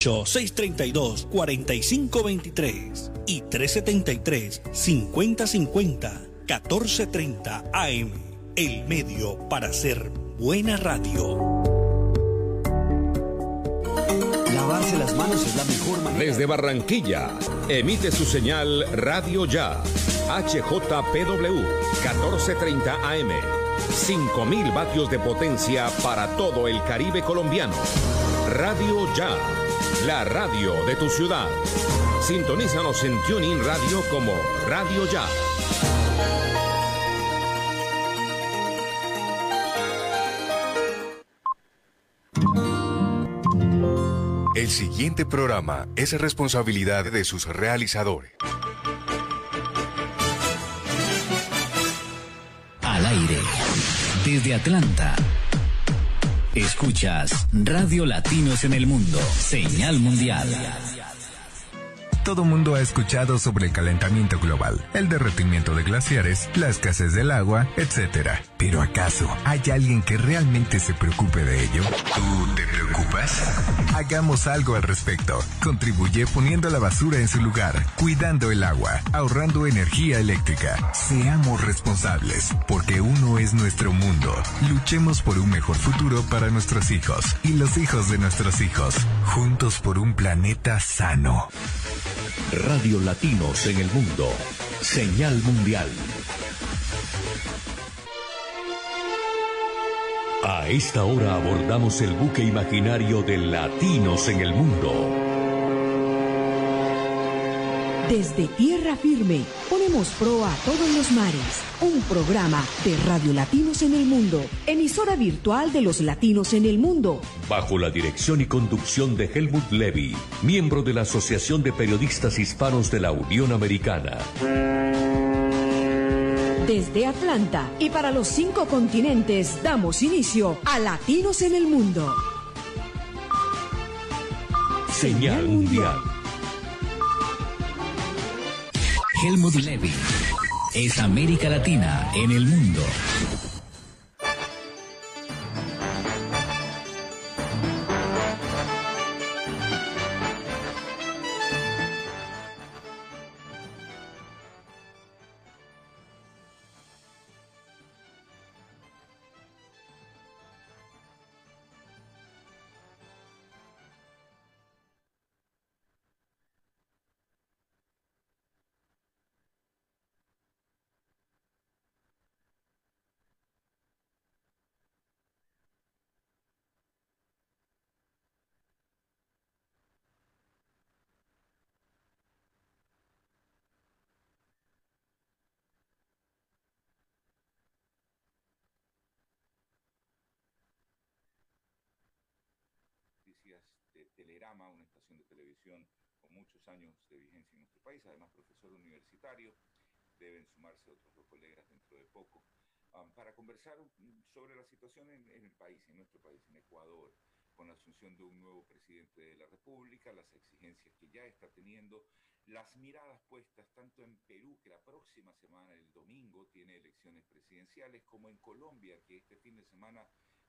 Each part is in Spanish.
632-4523 y 373-5050 1430 AM. El medio para hacer buena radio. Lavarse las manos es la mejor manera. Desde Barranquilla, emite su señal Radio Ya. HJPW 1430 AM. 5000 vatios de potencia para todo el Caribe colombiano. Radio Ya la radio de tu ciudad. Sintonízanos en Tuning Radio como Radio Ya. El siguiente programa es responsabilidad de sus realizadores. Al aire. Desde Atlanta Escuchas Radio Latinos en el Mundo, señal mundial. Todo mundo ha escuchado sobre el calentamiento global, el derretimiento de glaciares, la escasez del agua, etc. Pero ¿acaso hay alguien que realmente se preocupe de ello? ¿Tú te preocupas? Hagamos algo al respecto. Contribuye poniendo la basura en su lugar, cuidando el agua, ahorrando energía eléctrica. Seamos responsables, porque uno es nuestro mundo. Luchemos por un mejor futuro para nuestros hijos y los hijos de nuestros hijos. Juntos por un planeta sano. Radio Latinos en el Mundo. Señal Mundial. A esta hora abordamos el buque imaginario de Latinos en el Mundo. Desde tierra firme, ponemos pro a todos los mares. Un programa de Radio Latinos en el Mundo, emisora virtual de los latinos en el mundo. Bajo la dirección y conducción de Helmut Levy, miembro de la Asociación de Periodistas Hispanos de la Unión Americana. Desde Atlanta y para los cinco continentes damos inicio a Latinos en el Mundo. Señal Mundial. Helmut Levy es América Latina en el mundo. Telerama, una estación de televisión con muchos años de vigencia en nuestro país, además profesor universitario. Deben sumarse otros dos colegas dentro de poco um, para conversar sobre la situación en el país, en nuestro país, en Ecuador, con la asunción de un nuevo presidente de la República, las exigencias que ya está teniendo, las miradas puestas tanto en Perú, que la próxima semana, el domingo, tiene elecciones presidenciales, como en Colombia, que este fin de semana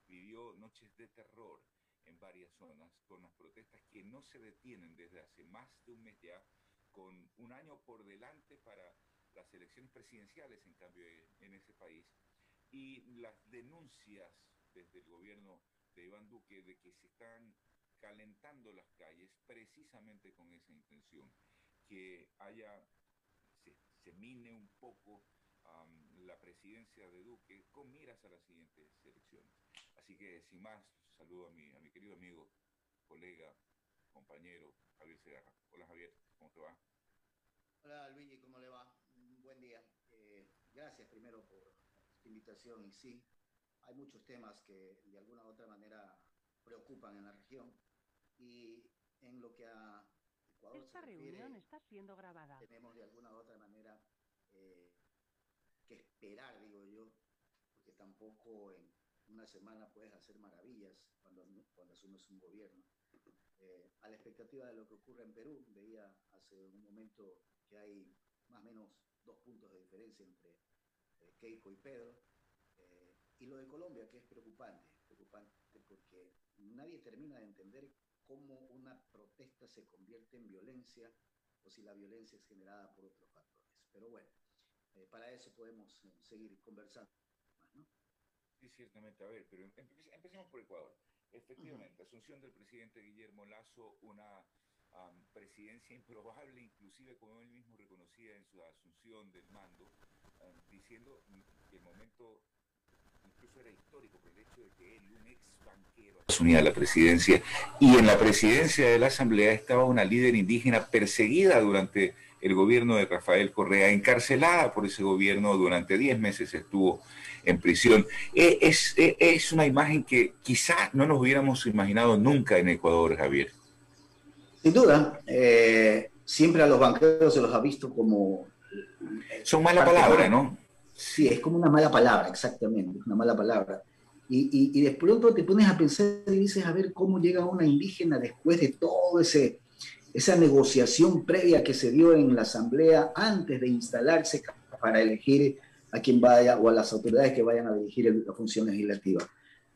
vivió noches de terror en varias zonas con las protestas que no se detienen desde hace más de un mes ya, con un año por delante para las elecciones presidenciales, en cambio, en ese país, y las denuncias desde el gobierno de Iván Duque de que se están calentando las calles precisamente con esa intención, que haya, se, se mine un poco um, la presidencia de Duque con miras a las siguientes elecciones. Así que, sin más, saludo a mi, a mi querido amigo, colega, compañero, Javier Segarra. Hola Javier, ¿cómo te va? Hola Luigi, ¿cómo le va? Buen día. Eh, gracias primero por esta invitación y sí, hay muchos temas que de alguna u otra manera preocupan en la región y en lo que a Ecuador Esta se reunión refiere, está siendo grabada. tenemos de alguna u otra manera eh, que esperar, digo yo, porque tampoco en una semana puedes hacer maravillas cuando, cuando asumes un gobierno. Eh, a la expectativa de lo que ocurre en Perú, veía hace un momento que hay más o menos dos puntos de diferencia entre eh, Keiko y Pedro. Eh, y lo de Colombia, que es preocupante, preocupante porque nadie termina de entender cómo una protesta se convierte en violencia o si la violencia es generada por otros factores. Pero bueno, para eso podemos seguir conversando. Sí, ciertamente. A ver, pero empecemos por Ecuador. Efectivamente, asunción del presidente Guillermo Lazo, una presidencia improbable, inclusive como él mismo reconocía en su asunción del mando, diciendo que el momento incluso era histórico por el hecho de que él, un ex banquero, asumía la presidencia y en la presidencia de la Asamblea estaba una líder indígena perseguida durante el gobierno de Rafael Correa, encarcelada por ese gobierno durante 10 meses estuvo en prisión. E, es, e, es, una imagen que quizá no nos hubiéramos imaginado nunca en Ecuador, Javier. Sin duda, eh, siempre a los banqueros se los ha visto como... Son mala palabra, ¿no? Sí, es como una mala palabra, exactamente, una mala palabra. Y, y, de pronto te pones a pensar y dices, a ver cómo llega una indígena después de todo ese esa negociación previa que se dio en la Asamblea antes de instalarse para elegir a quien vaya o a las autoridades que vayan a dirigir la función legislativa.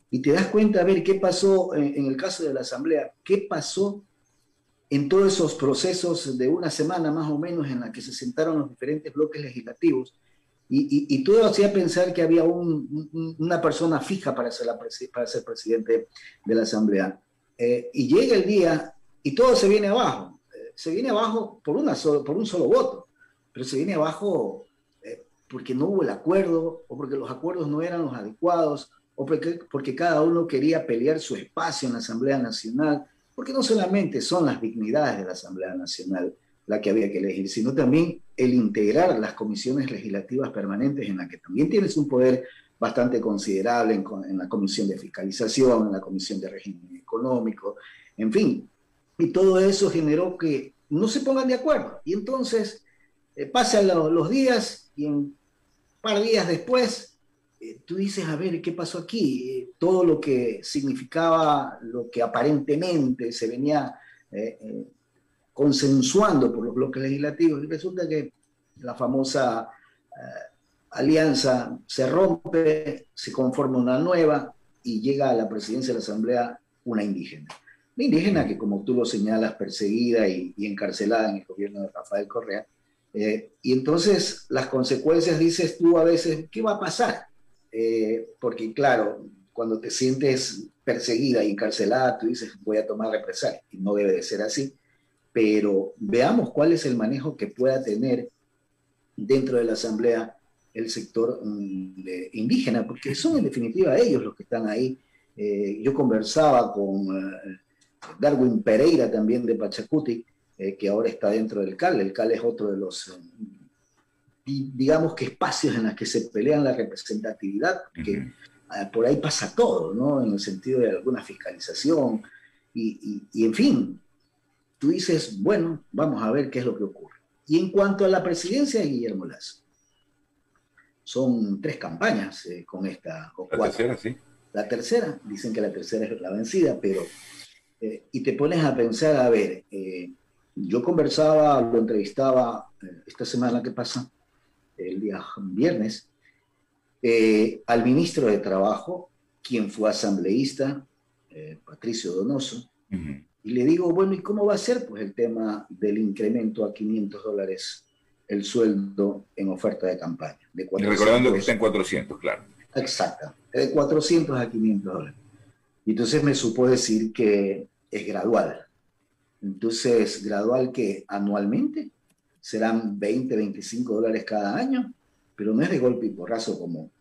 Y te das cuenta, a ver, qué pasó en, el caso de la Asamblea, qué pasó en todos esos procesos de una semana más o menos en la que se sentaron los diferentes bloques legislativos. Y, todo hacía pensar que había una persona fija para ser, la, para ser presidente de la Asamblea. Eh, y llega el día y todo se viene abajo. Eh, se viene abajo por, una por un solo voto, pero se viene abajo porque no hubo el acuerdo o porque los acuerdos no eran los adecuados o porque, porque cada uno quería pelear su espacio en la Asamblea Nacional, porque no solamente son las dignidades de la Asamblea Nacional la que había que elegir, sino también el integrar las comisiones legislativas permanentes en las que también tienes un poder bastante considerable en, en la comisión de fiscalización, en la comisión de régimen económico, en fin, y todo eso generó que no se pongan de acuerdo. Y entonces eh, pasan los días y un par de días después eh, tú dices, a ver, ¿qué pasó aquí? Eh, todo lo que significaba, lo que aparentemente se venía consensuando por los bloques legislativos, y resulta que la famosa alianza se rompe, se conforma una nueva y llega a la presidencia de la Asamblea una indígena indígena que, como tú lo señalas, perseguida y, encarcelada en el gobierno de Rafael Correa. Eh, y entonces las consecuencias, dices tú a veces, ¿qué va a pasar? Eh, porque claro, cuando te sientes perseguida y encarcelada, tú dices, voy a tomar represalia, y no debe de ser así. Pero veamos cuál es el manejo que pueda tener dentro de la Asamblea el sector mm, indígena, porque son en definitiva ellos los que están ahí. Eh, yo conversaba con Darwin Pereira también de Pachacuti, eh, que ahora está dentro del CAL. El CAL es otro de los, eh, digamos que espacios en los que se pelean la representatividad, que ah, por ahí pasa todo, ¿no? En el sentido de alguna fiscalización. Y, y, en fin, tú dices, bueno, vamos a ver qué es lo que ocurre. Y en cuanto a la presidencia de Guillermo Lazo, son tres campañas eh, con esta. la tercera, sí. La tercera, dicen que la tercera es la vencida, pero eh, y te pones a pensar, a ver, eh, yo conversaba, lo entrevistaba eh, esta semana que pasa, el día viernes, al ministro de Trabajo, quien fue asambleísta, Patricio Donoso, y le digo, bueno, ¿y cómo va a ser pues, el tema del incremento a 500 dólares el sueldo en oferta de campaña? De Recordando que está en 400, claro. Exacto, de 400 a 500 dólares. Y entonces me supo decir que es gradual. Entonces, gradual que anualmente serán 20, 25 dólares cada año, pero no es de golpe y porrazo como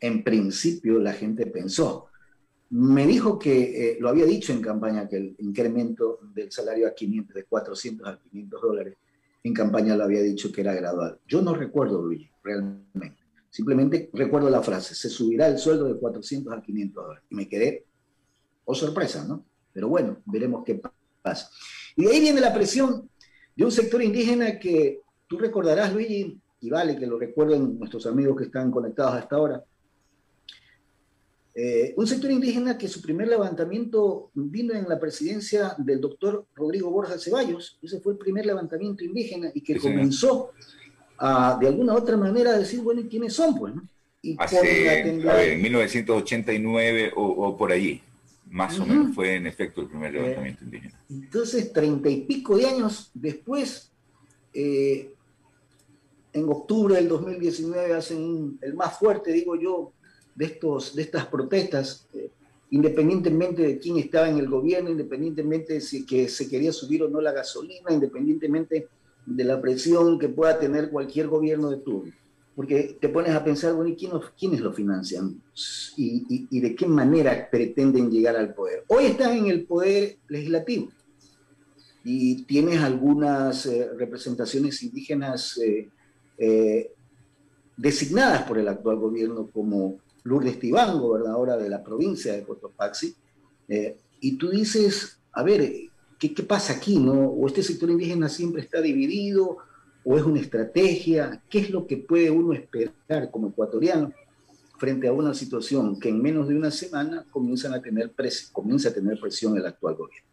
en principio la gente pensó. Me dijo que eh, lo había dicho en campaña que el incremento del salario a 500, de 400 a 500 dólares, en campaña lo había dicho que era gradual. Yo no recuerdo, Luis, realmente. Simplemente recuerdo la frase, se subirá el sueldo de 400 a 500 dólares. Y me quedé, oh sorpresa, ¿no? Pero bueno, veremos qué pasa. Y de ahí viene la presión de un sector indígena que tú recordarás, Luigi, y vale que lo recuerden nuestros amigos que están conectados hasta ahora. Eh, un sector indígena que su primer levantamiento vino en la presidencia del doctor Rodrigo Borja Ceballos. Ese fue el primer levantamiento indígena y que comenzó a, de alguna u otra manera, a decir, bueno, ¿y quiénes son? Pues, Y Hace, en 1989 o, o por allí más o menos fue en efecto el primer levantamiento indígena. Entonces, treinta y pico de años después, en octubre del 2019 hacen el más fuerte, digo yo, de, estos, de estas protestas, independientemente de quién estaba en el gobierno, independientemente de si que se quería subir o no la gasolina, independientemente de la presión que pueda tener cualquier gobierno de turno. Porque te pones a pensar, bueno, ¿y quiénes lo financian? ¿Y, y, de qué manera pretenden llegar al poder? Hoy estás en el poder legislativo y tienes algunas eh, representaciones indígenas eh, eh, designadas por el actual gobierno como Lourdes Tibán, gobernadora de la provincia de Cotopaxi, eh, y tú dices, a ver, ¿qué, ¿qué, pasa aquí? No? ¿O este sector indígena siempre está dividido? ¿O es una estrategia? ¿Qué es lo que puede uno esperar como ecuatoriano frente a una situación que en menos de una semana comienzan a tener comienza a tener presión el actual gobierno?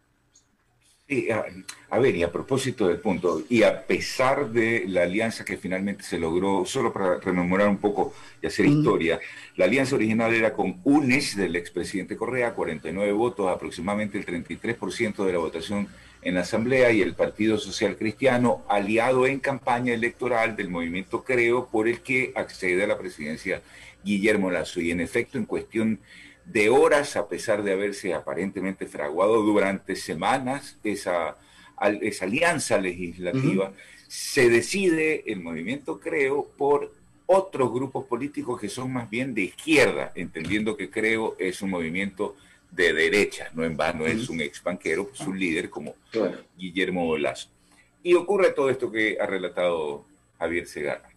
a, ver, y a propósito del punto, y a pesar de la alianza que finalmente se logró, solo para rememorar un poco y hacer historia, la alianza original era con UNES del expresidente Correa, 49 votos, aproximadamente el 33% de la votación en la Asamblea, y el Partido Social Cristiano, aliado en campaña electoral del movimiento Creo, por el que accede a la presidencia Guillermo Lazo. Y en efecto, en cuestión de horas, a pesar de haberse aparentemente fraguado durante semanas esa, esa alianza legislativa, se decide el movimiento Creo por otros grupos políticos que son más bien de izquierda, entendiendo que Creo es un movimiento de derecha, no en vano es un ex banquero, es un líder como Guillermo Lazo. Y ocurre todo esto que ha relatado Javier Segarra.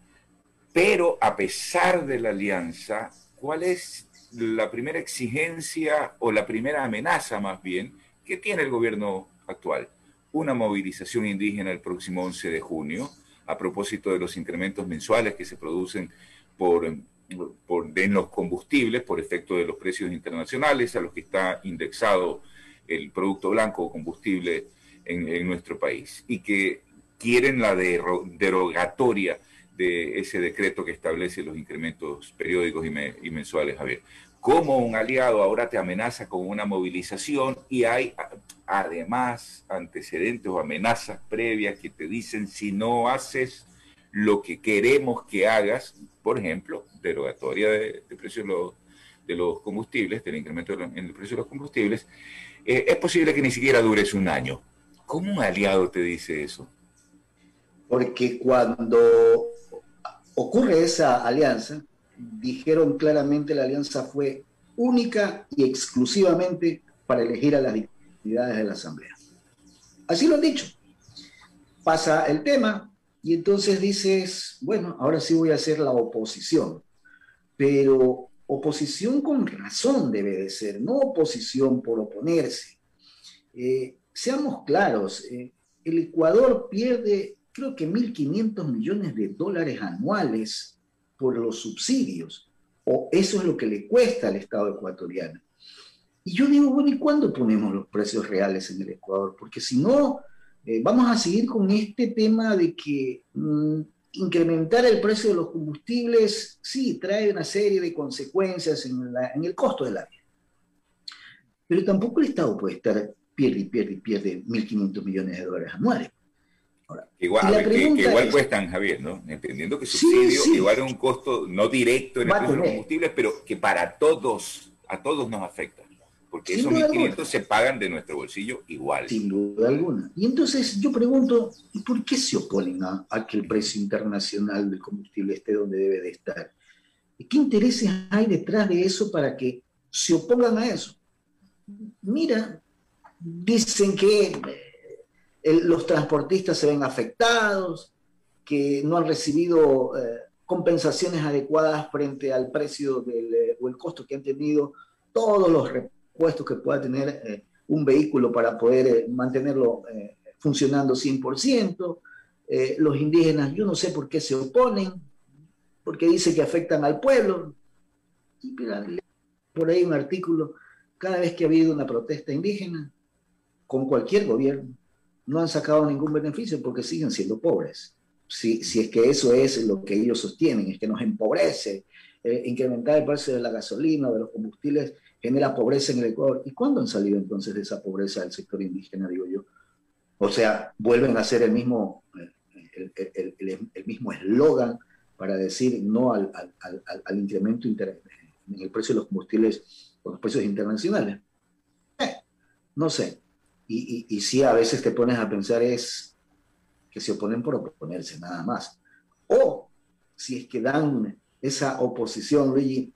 Pero a pesar de la alianza, ¿cuál es la primera exigencia o la primera amenaza más bien que tiene el gobierno actual. Una movilización indígena el próximo 11 de junio a propósito de los incrementos mensuales que se producen por, por, en los combustibles por efecto de los precios internacionales a los que está indexado el producto blanco o combustible en, nuestro país y que quieren la derogatoria de ese decreto que establece los incrementos periódicos y, mensuales, Javier. Como un aliado ahora te amenaza con una movilización y hay además antecedentes o amenazas previas que te dicen si no haces lo que queremos que hagas, por ejemplo, derogatoria de, de precios de los, combustibles, del incremento en el precio de los combustibles, eh, es posible que ni siquiera dures un año. ¿Cómo un aliado te dice eso? Porque cuando ocurre esa alianza, dijeron claramente la alianza fue única y exclusivamente para elegir a las dignidades de la Asamblea. Así lo han dicho. Pasa el tema y entonces dices, bueno, ahora sí voy a hacer la oposición, pero oposición con razón debe de ser, no oposición por oponerse. Eh, seamos claros, eh, el Ecuador pierde creo que 1.500 millones de dólares anuales por los subsidios, o eso es lo que le cuesta al Estado ecuatoriano. Y yo digo, bueno, ¿y cuándo ponemos los precios reales en el Ecuador? Porque si no, eh, vamos a seguir con este tema de que mm, incrementar el precio de los combustibles, sí, trae una serie de consecuencias en, en el costo de la vida. Pero tampoco el Estado puede estar pierde y pierde y pierde 1.500 millones de dólares anuales igual, que, igual cuestan, Javier, ¿no? Entendiendo que subsidio igual es un costo no directo en el precio de los combustibles, pero que para todos, a todos nos afecta. Porque esos 1.500 se pagan de nuestro bolsillo igual. Sin duda alguna. Y entonces yo pregunto, ¿por qué se oponen a, a que el precio internacional del combustible esté donde debe de estar? ¿Qué intereses hay detrás de eso para que se opongan a eso? Mira, dicen que los transportistas se ven afectados, que no han recibido eh, compensaciones adecuadas frente al precio del, eh, o el costo que han tenido todos los repuestos que pueda tener eh, un vehículo para poder mantenerlo funcionando 100%. los indígenas, yo no sé por qué se oponen, porque dice que afectan al pueblo. Y por ahí un artículo, cada vez que ha habido una protesta indígena, con cualquier gobierno, no han sacado ningún beneficio porque siguen siendo pobres. Si, si es que eso es lo que ellos sostienen, es que nos empobrece, eh, incrementar el precio de la gasolina, de los combustibles, genera pobreza en el Ecuador. ¿Y cuándo han salido entonces de esa pobreza del sector indígena, digo yo? O sea, vuelven a ser el mismo, el, el, mismo eslogan para decir no al, al, al, incremento en el precio de los combustibles o los precios internacionales. Eh, no sé. Y, y, y sí, a veces te pones a pensar es que se oponen por oponerse, nada más. O si es que dan esa oposición, Luigi,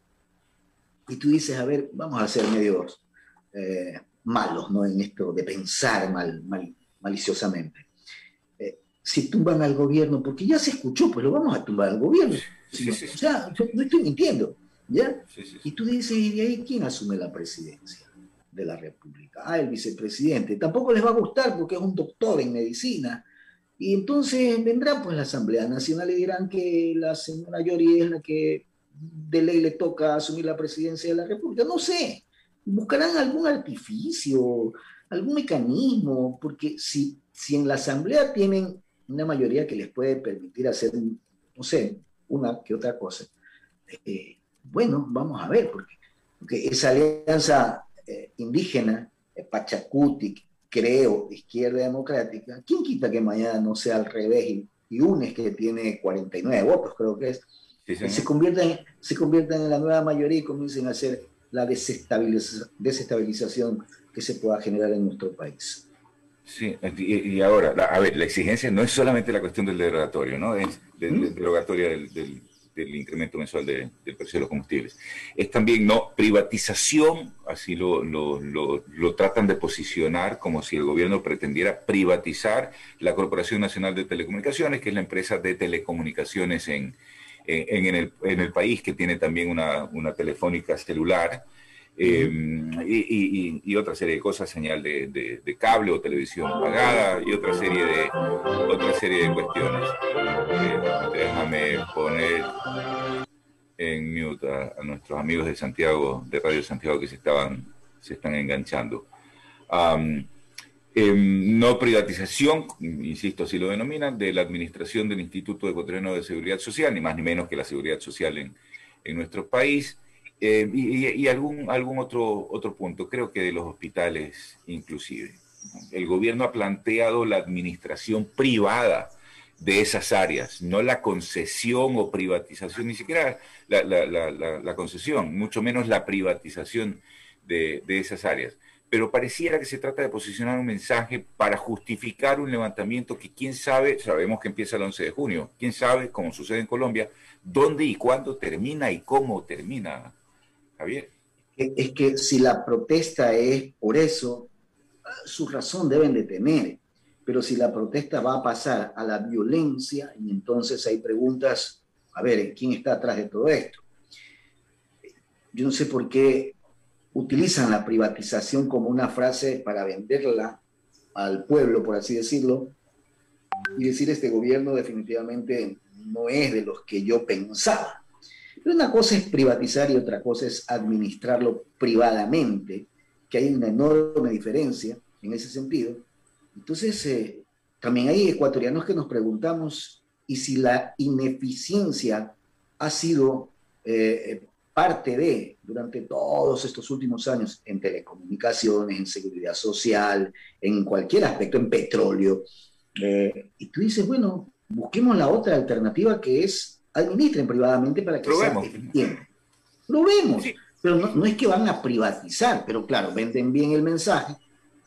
y tú dices, a ver, vamos a ser medios eh, malos, ¿no? En esto de pensar mal, maliciosamente. Eh, si tumban al gobierno, porque ya se escuchó, pues lo vamos a tumbar al gobierno. o sea, no estoy mintiendo, ¿ya? Y tú dices, ¿y de ahí quién asume la presidencia de la República? Ah, el vicepresidente. Tampoco les va a gustar porque es un doctor en medicina. Y entonces vendrá pues la Asamblea Nacional y dirán que la señora Yori es la que de ley le toca asumir la presidencia de la República. No sé, buscarán algún artificio, algún mecanismo, porque si, si en la Asamblea tienen una mayoría que les puede permitir hacer, no sé, una que otra cosa, eh, bueno, vamos a ver, porque, porque esa alianza eh, indígena, eh, Pachacuti, creo, izquierda democrática, ¿quién quita que mañana no sea al revés y, y UNES que tiene 49 votos, creo que es, se, conviertan, se en la nueva mayoría y comiencen a hacer la desestabilización que se pueda generar en nuestro país. Sí, y, ahora, a ver, la exigencia no es solamente la cuestión del derogatorio, ¿no? Es del, derogatorio del, del, incremento mensual del precio de los combustibles. Es también, ¿no? Privatización, así lo, lo, lo, lo, tratan de posicionar como si el gobierno pretendiera privatizar la Corporación Nacional de Telecomunicaciones, que es la empresa de telecomunicaciones en, en, el, en el país, que tiene también una, una telefónica celular. Eh, y, y, otra serie de cosas, señal de, de, cable o televisión pagada y otra serie de, otra serie de cuestiones. Eh, déjame poner en mute a, nuestros amigos de Santiago, de Radio Santiago, que se, estaban, se están enganchando. Em, no privatización, insisto, así lo denominan, de la administración del Instituto Ecuatoriano de Seguridad Social, ni más ni menos que la seguridad social en, nuestro país. Em, y, algún, algún otro, otro punto, creo que de los hospitales inclusive. El gobierno ha planteado la administración privada de esas áreas, no la concesión o privatización, ni siquiera la, concesión, mucho menos la privatización de esas áreas pero pareciera que se trata de posicionar un mensaje para justificar un levantamiento que quién sabe, sabemos que empieza el 11 de junio, quién sabe, como sucede en Colombia, dónde y cuándo termina y cómo termina, Javier. Es que si la protesta es por eso, su razón deben de tener, pero si la protesta va a pasar a la violencia, y entonces hay preguntas, a ver, ¿quién está atrás de todo esto? Yo no sé por qué utilizan la privatización como una frase para venderla al pueblo, por así decirlo, y decir este gobierno definitivamente no es de los que yo pensaba. Pero una cosa es privatizar y otra cosa es administrarlo privadamente, que hay una enorme diferencia en ese sentido. Entonces, eh, también hay ecuatorianos que nos preguntamos, ¿y si la ineficiencia ha sido eh, parte de, durante todos estos últimos años, en telecomunicaciones, en seguridad social, en cualquier aspecto, en petróleo. Eh, y tú dices, bueno, busquemos la otra alternativa que es administren privadamente para que sea eficiente. Lo vemos, pero no, es que van a privatizar, pero claro, venden bien el mensaje,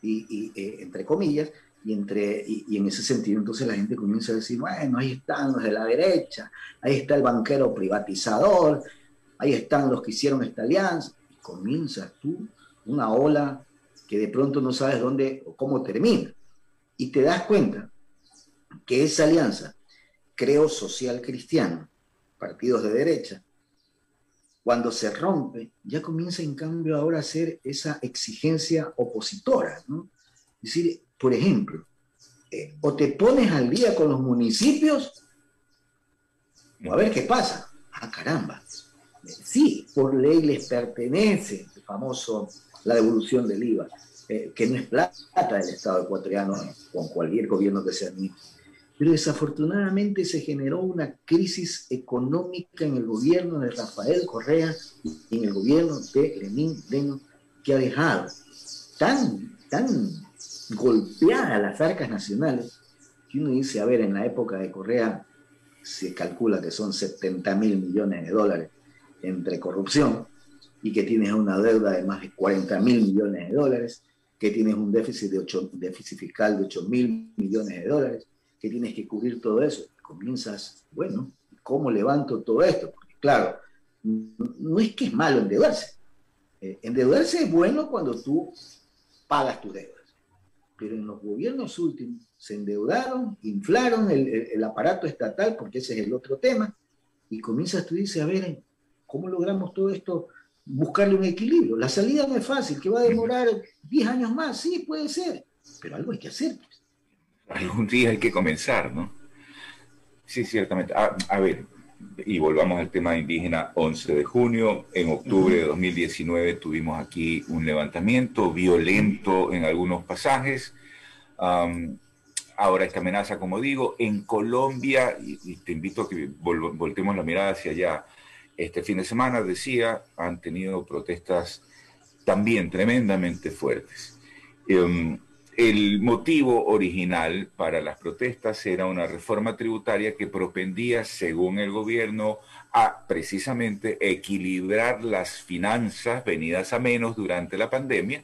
y, eh, entre comillas, y, entre, y, en ese sentido entonces la gente comienza a decir, bueno, ahí están los de la derecha, ahí está el banquero privatizador, ahí están los que hicieron esta alianza, y comienzas tú una ola que de pronto no sabes dónde o cómo termina. Y te das cuenta que esa alianza, creo social cristiano, partidos de derecha, cuando se rompe, ya comienza en cambio ahora a ser esa exigencia opositora. Es decir, por ejemplo, eh, o te pones al día con los municipios, o a ver qué pasa. Ah, caramba, sí, por ley les pertenece, el famoso, la devolución del IVA, eh, que no es plata del Estado ecuatoriano con cualquier gobierno que se administre. Pero desafortunadamente se generó una crisis económica en el gobierno de Rafael Correa y en el gobierno de Lenín Leno que ha dejado tan, tan golpeadas las arcas nacionales, que uno dice, a ver, en la época de Correa se calcula que son 70 mil millones de dólares entre corrupción y que tienes una deuda de más de 40 mil millones de dólares, que tienes un déficit, de 8, déficit fiscal de 8 mil millones de dólares, que tienes que cubrir todo eso. Comienzas, bueno, ¿cómo levanto todo esto? Porque claro, no es que es malo endeudarse. Eh, endeudarse es bueno cuando tú pagas tus deudas. Pero en los gobiernos últimos se endeudaron, inflaron el, el, aparato estatal, porque ese es el otro tema, y comienzas tú dices, a ver, ¿cómo logramos todo esto? Buscarle un equilibrio. La salida no es fácil, que va a demorar 10 años más, sí, puede ser, pero algo hay que hacer. Algún día hay que comenzar, ¿no? Sí, ciertamente. A, a ver, y volvamos al tema indígena, 11 de junio, en octubre de 2019 tuvimos aquí un levantamiento violento en algunos pasajes. ahora esta amenaza, como digo, en Colombia, y, te invito a que voltemos la mirada hacia allá, este fin de semana, decía, han tenido protestas también tremendamente fuertes. Em, el motivo original para las protestas era una reforma tributaria que propendía, según el gobierno, a precisamente equilibrar las finanzas venidas a menos durante la pandemia.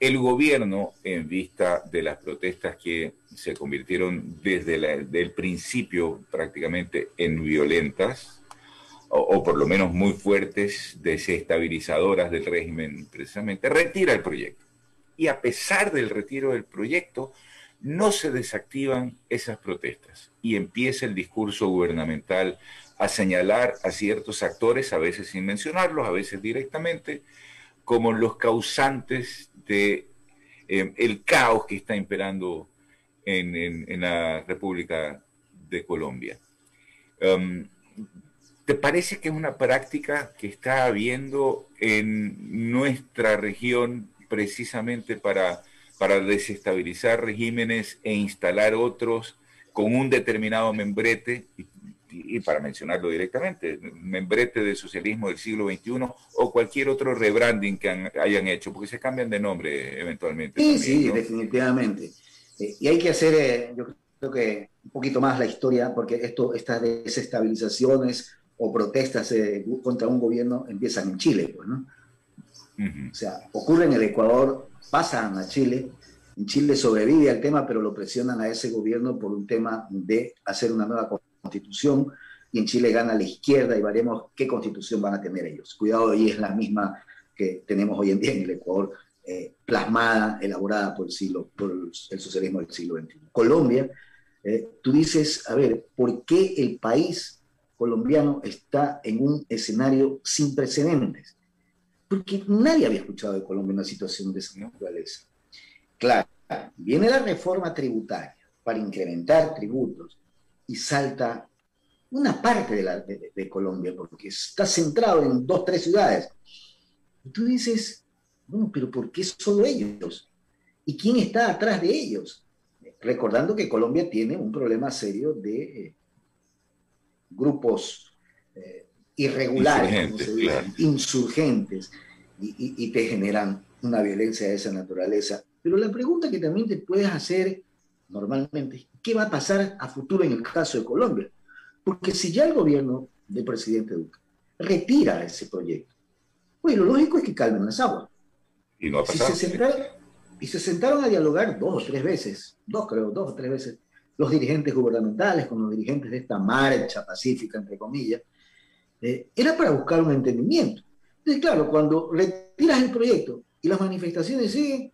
El gobierno, en vista de las protestas que se convirtieron desde el principio prácticamente en violentas, o, por lo menos muy fuertes, desestabilizadoras del régimen, precisamente, retira el proyecto y a pesar del retiro del proyecto, no se desactivan esas protestas y empieza el discurso gubernamental a señalar a ciertos actores, a veces sin mencionarlos, a veces directamente, como los causantes de eh, el caos que está imperando en, la República de Colombia. Um, ¿Te parece que es una práctica que está habiendo en nuestra región precisamente para, para desestabilizar regímenes e instalar otros con un determinado membrete, y, para mencionarlo directamente, membrete del socialismo del siglo XXI o cualquier otro rebranding que hayan hecho, porque se cambian de nombre eventualmente. Sí, sí, definitivamente. Eh, y hay que hacer, eh, yo creo que un poquito más la historia, porque esto, estas desestabilizaciones o protestas eh, contra un gobierno empiezan en Chile, pues, ¿no? O sea, ocurre en el Ecuador, pasan a Chile, en Chile sobrevive al tema, pero lo presionan a ese gobierno por un tema de hacer una nueva constitución, y en Chile gana la izquierda y veremos qué constitución van a tener ellos. Cuidado, ahí es la misma que tenemos hoy en día en el Ecuador, eh, plasmada, elaborada por el, siglo, por el socialismo del siglo XXI. Colombia, eh, tú dices, a ver, ¿por qué el país colombiano está en un escenario sin precedentes? porque nadie había escuchado de Colombia una situación de esa naturaleza. Claro, viene la reforma tributaria para incrementar tributos y salta una parte de, Colombia, porque está centrado en dos, tres ciudades. Y tú dices, pero ¿por qué solo ellos? ¿Y quién está atrás de ellos? Recordando que Colombia tiene un problema serio de eh, grupos eh, irregulares, insurgentes, y, te generan una violencia de esa naturaleza. Pero la pregunta que también te puedes hacer normalmente es, ¿qué va a pasar a futuro en el caso de Colombia? Porque si ya el gobierno del presidente Duque retira ese proyecto, pues lo lógico es que calmen las aguas. Y no si se sentaron, y se sentaron a dialogar dos o tres veces, dos creo, dos o tres veces, los dirigentes gubernamentales con los dirigentes de esta marcha pacífica, entre comillas, eh, era para buscar un entendimiento. Entonces, claro, cuando retiras el proyecto y las manifestaciones siguen,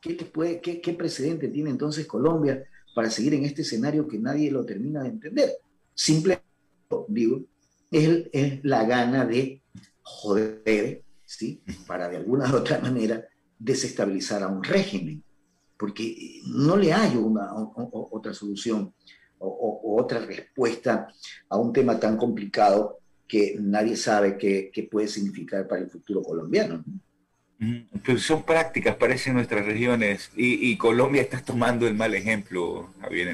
¿qué, puede, qué, precedente tiene entonces Colombia para seguir en este escenario que nadie lo termina de entender? Simplemente, digo, es, es la gana de joder, ¿sí? Para de alguna u otra manera desestabilizar a un régimen, porque no le hay una, otra solución o, otra respuesta a un tema tan complicado que nadie sabe qué, puede significar para el futuro colombiano. Pues son prácticas, parecen nuestras regiones, y, Colombia está tomando el mal ejemplo, Javier,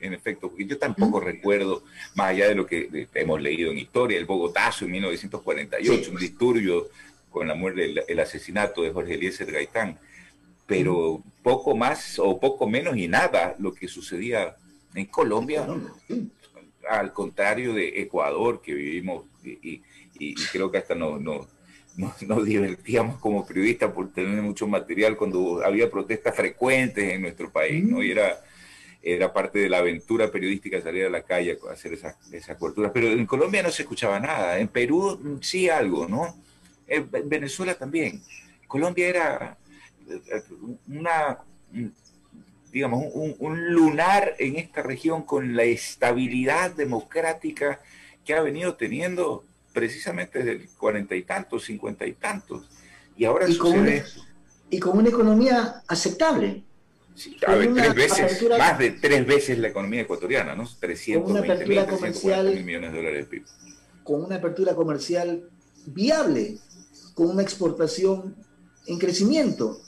en, efecto, porque yo tampoco recuerdo, más allá de lo que hemos leído en historia, el Bogotazo en 1948, un disturbio con la muerte, el, asesinato de Jorge Eliezer Gaitán, pero poco más o poco menos y nada lo que sucedía en Colombia, al contrario de Ecuador, que vivimos y, creo que hasta nos, nos, divertíamos como periodistas por tener mucho material cuando había protestas frecuentes en nuestro país, ¿no? Y era, era parte de la aventura periodística salir a la calle a hacer esas, esas coberturas. Pero en Colombia no se escuchaba nada, en Perú mm, sí algo, ¿no? En Venezuela también. Colombia era una, digamos, un, lunar en esta región con la estabilidad democrática que ha venido teniendo precisamente desde el cuarenta y tantos, cincuenta y tantos. Y ahora y con una, Y con una economía aceptable. Sí, tres veces, más de tres veces la economía ecuatoriana, ¿no? 320 mil, comercial, millones de dólares de PIB. Con una apertura comercial viable, con una exportación en crecimiento.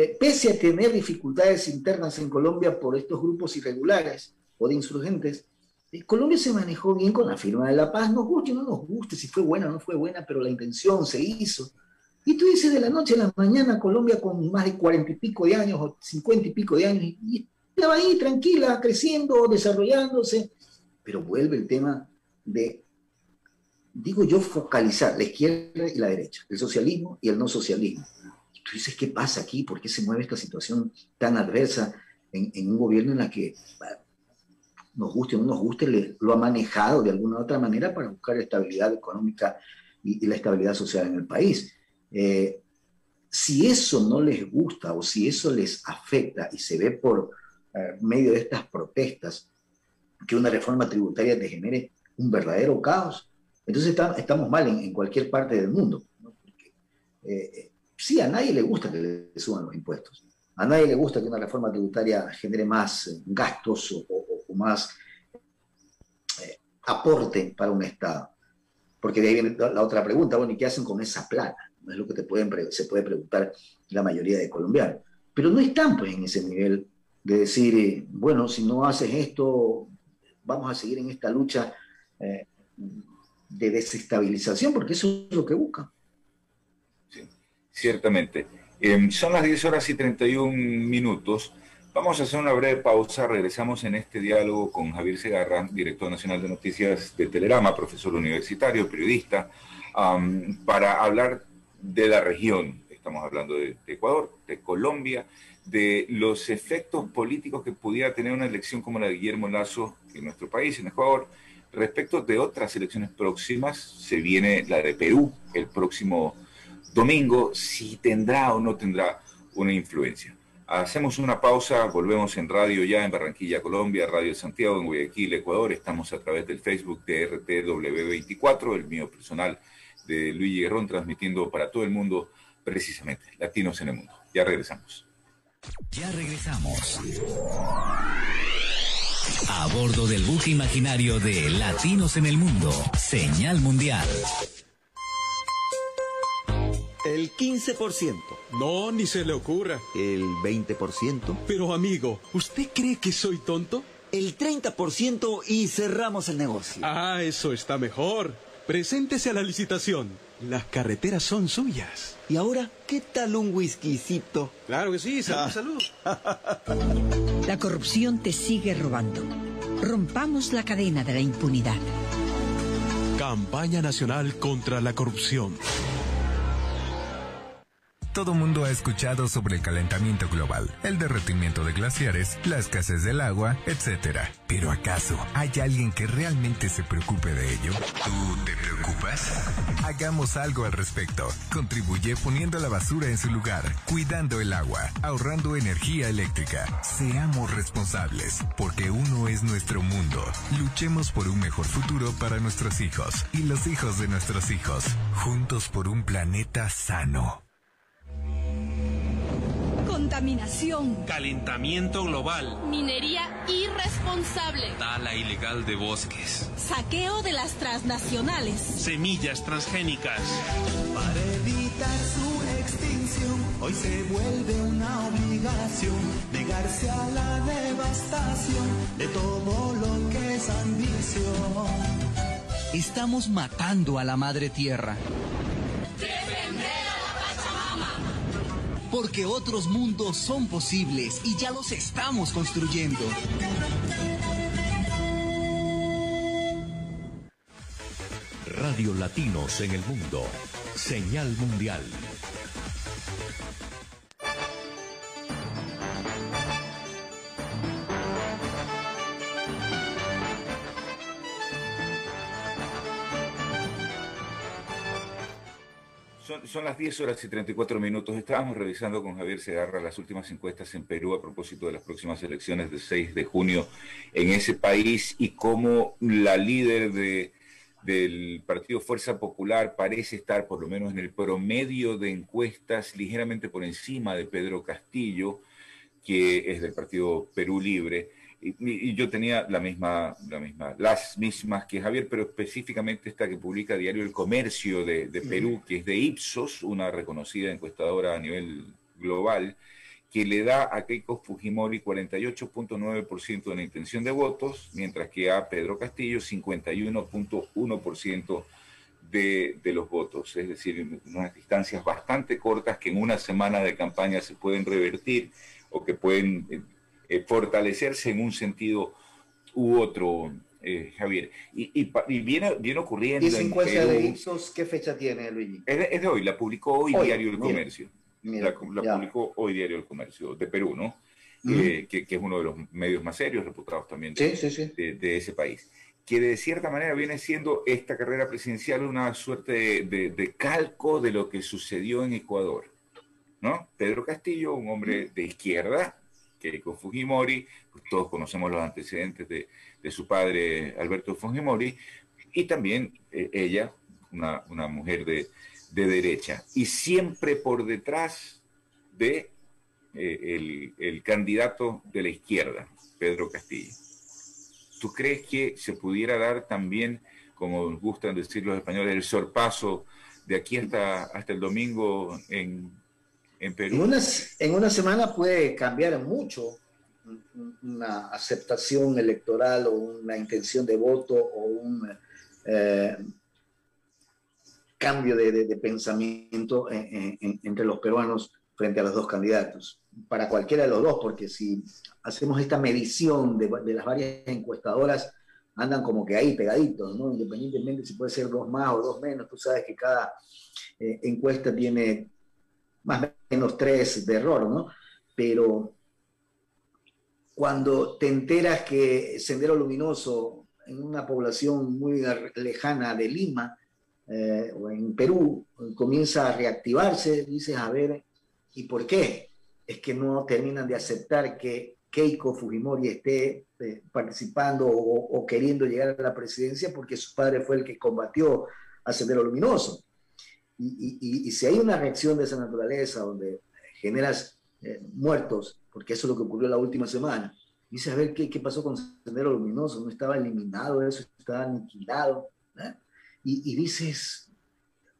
Eh, pese a tener dificultades internas en Colombia por estos grupos irregulares o de insurgentes, eh, Colombia se manejó bien con la firma de la paz, nos guste o no nos guste, si fue buena o no fue buena, pero la intención se hizo. Y tú dices de la noche a la mañana, Colombia con más de cuarenta y pico de años o cincuenta y pico de años, estaba ahí tranquila, creciendo, desarrollándose, pero vuelve el tema de, digo yo, focalizar la izquierda y la derecha, el socialismo y el no socialismo. Tú dices, ¿qué pasa aquí? ¿Por qué se mueve esta situación tan adversa en, en un gobierno en la que nos guste o no nos guste, lo ha manejado de alguna u otra manera para buscar estabilidad económica y, la estabilidad social en el país. Eh, si eso no les gusta o si eso les afecta y se ve por eh, medio de estas protestas que una reforma tributaria te genere un verdadero caos, entonces estamos mal en, cualquier parte del mundo. Eh, sí, a nadie le gusta que le suban los impuestos. A nadie le gusta que una reforma tributaria genere más gastos o, más eh, aporte para un Estado. Porque de ahí viene la otra pregunta, bueno, ¿y qué hacen con esa plata? Es lo que te pueden se puede preguntar la mayoría de colombianos. Pero no están pues en ese nivel de decir, eh, bueno, si no haces esto, vamos a seguir en esta lucha eh, de desestabilización, porque eso es lo que buscan. Ciertamente. Em, son las 10 horas y 31 minutos. Vamos a hacer una breve pausa. Regresamos en este diálogo con Javier Segarra, director nacional de noticias de Telerama, profesor universitario, periodista, para hablar de la región. Estamos hablando de, Ecuador, de Colombia, de los efectos políticos que pudiera tener una elección como la de Guillermo Lazo en nuestro país, en Ecuador. Respecto de otras elecciones próximas, se viene la de Perú el próximo domingo, si tendrá o no tendrá una influencia. Hacemos una pausa, volvemos en radio ya en Barranquilla, Colombia, Radio Santiago, en Guayaquil, Ecuador. Estamos a través del Facebook de RTW24, el mío personal de Luis Guerrón, transmitiendo para todo el mundo, precisamente, Latinos en el Mundo. Ya regresamos. Ya regresamos. A bordo del buque imaginario de Latinos en el Mundo, Señal Mundial. El 15%. No, ni se le ocurra. El 20%. Pero amigo, ¿usted cree que soy tonto? El 30% y cerramos el negocio. Ah, eso está mejor. Preséntese a la licitación. Las carreteras son suyas. ¿Y ahora qué tal un whiskycito? Claro que sí, salud, ah. salud. La corrupción te sigue robando. Rompamos la cadena de la impunidad. Campaña Nacional contra la Corrupción. Todo mundo ha escuchado sobre el calentamiento global, el derretimiento de glaciares, la escasez del agua, etc. Pero ¿acaso hay alguien que realmente se preocupe de ello? ¿Tú te preocupas? Hagamos algo al respecto. Contribuye poniendo la basura en su lugar, cuidando el agua, ahorrando energía eléctrica. Seamos responsables, porque uno es nuestro mundo. Luchemos por un mejor futuro para nuestros hijos y los hijos de nuestros hijos. Juntos por un planeta sano. Contaminación. Calentamiento global. Minería irresponsable. Tala ilegal de bosques. Saqueo de las transnacionales. Semillas transgénicas. Para evitar su extinción, hoy se vuelve una obligación negarse a la devastación de todo lo que es ambición. Estamos matando a la madre tierra. Defender porque otros mundos son posibles y ya los estamos construyendo. Radio Latinos en el Mundo. Señal Mundial. Son, las 10 horas y 34 minutos. Estábamos revisando con Javier Segarra las últimas encuestas en Perú a propósito de las próximas elecciones del 6 de junio en ese país y cómo la líder de, del Partido Fuerza Popular parece estar, por lo menos en el promedio de encuestas, ligeramente por encima de Pedro Castillo, que es del Partido Perú Libre. Y, yo tenía la misma, la misma, las mismas que Javier, pero específicamente esta que publica Diario El Comercio de, Perú, que es de Ipsos, una reconocida encuestadora a nivel global, que le da a Keiko Fujimori 48.9% de la intención de votos, mientras que a Pedro Castillo 51.1% de, de los votos. Es decir, unas distancias bastante cortas que en una semana de campaña se pueden revertir o que pueden eh, fortalecerse en un sentido u otro, eh, Javier. Y, y, viene, viene ocurriendo. ¿Y esa encuesta de Ipsos qué fecha tiene, Luigi? Es de, hoy, la publicó hoy, Diario El Comercio. la, publicó hoy Diario El Comercio de Perú, ¿no? Eh, que, que, es uno de los medios más serios, reputados también de, de, ese país. Que de cierta manera viene siendo esta carrera presidencial una suerte de, calco de lo que sucedió en Ecuador. ¿no? Pedro Castillo, un hombre de izquierda, Keiko Fujimori, pues todos conocemos los antecedentes de, su padre Alberto Fujimori, y también eh, ella, una, mujer de, derecha, y siempre por detrás de eh, el, candidato de la izquierda, Pedro Castillo. ¿Tú crees que se pudiera dar también, como gustan decir los españoles, el sorpaso de aquí hasta, hasta el domingo en, en Perú. En una, semana puede cambiar mucho una aceptación electoral o una intención de voto o un eh, cambio de, pensamiento entre los peruanos frente a los dos candidatos, para cualquiera de los dos, porque si hacemos esta medición de, las varias encuestadoras, andan como que ahí pegaditos, ¿no? Independientemente si puede ser dos más o dos menos, tú sabes que cada eh, encuesta tiene más o menos tres de error, ¿no? Pero cuando te enteras que Sendero Luminoso, en una población muy lejana de Lima, eh, o en Perú, comienza a reactivarse, dices, a ver, ¿y por qué? Es que no terminan de aceptar que Keiko Fujimori esté eh, participando o, o, queriendo llegar a la presidencia porque su padre fue el que combatió a Sendero Luminoso. Y, si hay una reacción de esa naturaleza donde generas eh, muertos, porque eso es lo que ocurrió la última semana, dices, a ver, ¿qué, qué pasó con Sendero Luminoso? ¿No estaba eliminado eso? ¿Estaba aniquilado? Y, dices,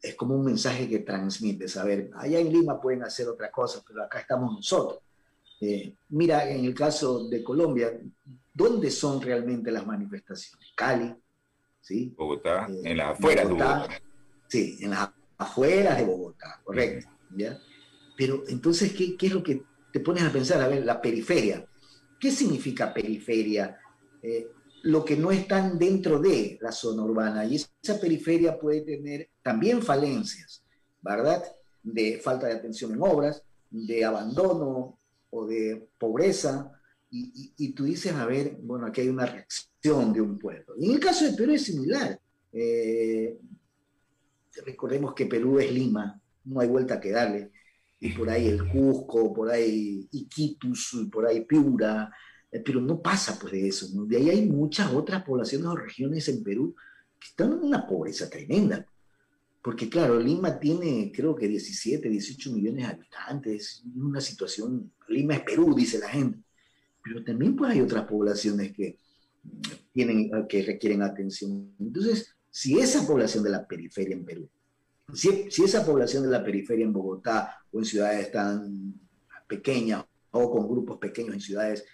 es como un mensaje que transmites, a ver, allá en Lima pueden hacer otra cosa, pero acá estamos nosotros. Eh, mira, en el caso de Colombia, ¿dónde son realmente las manifestaciones? Cali, ¿sí? Bogotá, eh, en las afueras de Bogotá. Sí, en las afuera de Bogotá, correcto. ¿ya? Pero entonces, ¿qué, ¿qué, es lo que te pones a pensar? A ver, la periferia. ¿Qué significa periferia? Eh, lo que no están dentro de la zona urbana. Y esa periferia puede tener también falencias, ¿verdad? De falta de atención en obras, de abandono o de pobreza. Y, y, tú dices, a ver, bueno, aquí hay una reacción de un pueblo. Y en el caso de Perú es similar. Eh, recordemos que Perú es Lima, no hay vuelta que darle. Y por ahí el Cusco, por ahí Iquitus, por ahí Piura, eh, pero no pasa pues de eso. De ahí hay muchas otras poblaciones o regiones en Perú que están en una pobreza tremenda. Porque claro, Lima tiene creo que 17, 18 millones de habitantes, una situación, Lima es Perú, dice la gente. Pero también pues hay otras poblaciones que, tienen, que requieren atención. Entonces, si esa población de la periferia en Perú, si, esa población de la periferia en Bogotá o en ciudades tan pequeñas o con grupos pequeños en ciudades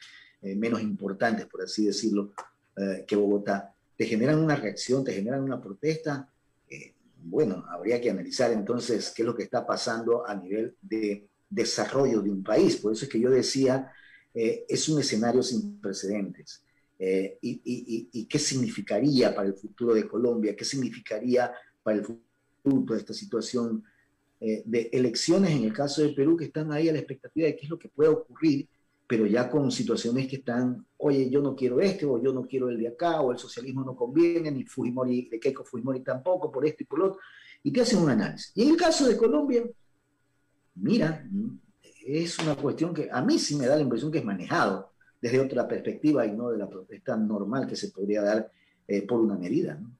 eh, menos importantes, por así decirlo, eh, que Bogotá, te generan una reacción, te generan una protesta, eh, bueno, habría que analizar entonces qué es lo que está pasando a nivel de, desarrollo de un país. Por eso es que yo decía, eh, es un escenario sin precedentes. Eh, y, y, y, qué significaría para el futuro de Colombia? ¿Qué significaría para el futuro de esta situación eh, de elecciones en el caso de Perú que están ahí a la expectativa de qué es lo que puede ocurrir, pero ya con situaciones que están, oye, yo no quiero este, o yo no quiero el de acá, o el socialismo no conviene, ni Fujimori, de Keiko Fujimori tampoco, por esto y por lo otro, y te hacen un análisis. Y en el caso de Colombia, mira, es una cuestión que a mí sí me da la impresión que es manejado desde otra perspectiva y no de la protesta normal que se podría dar eh, por una medida. ¿no?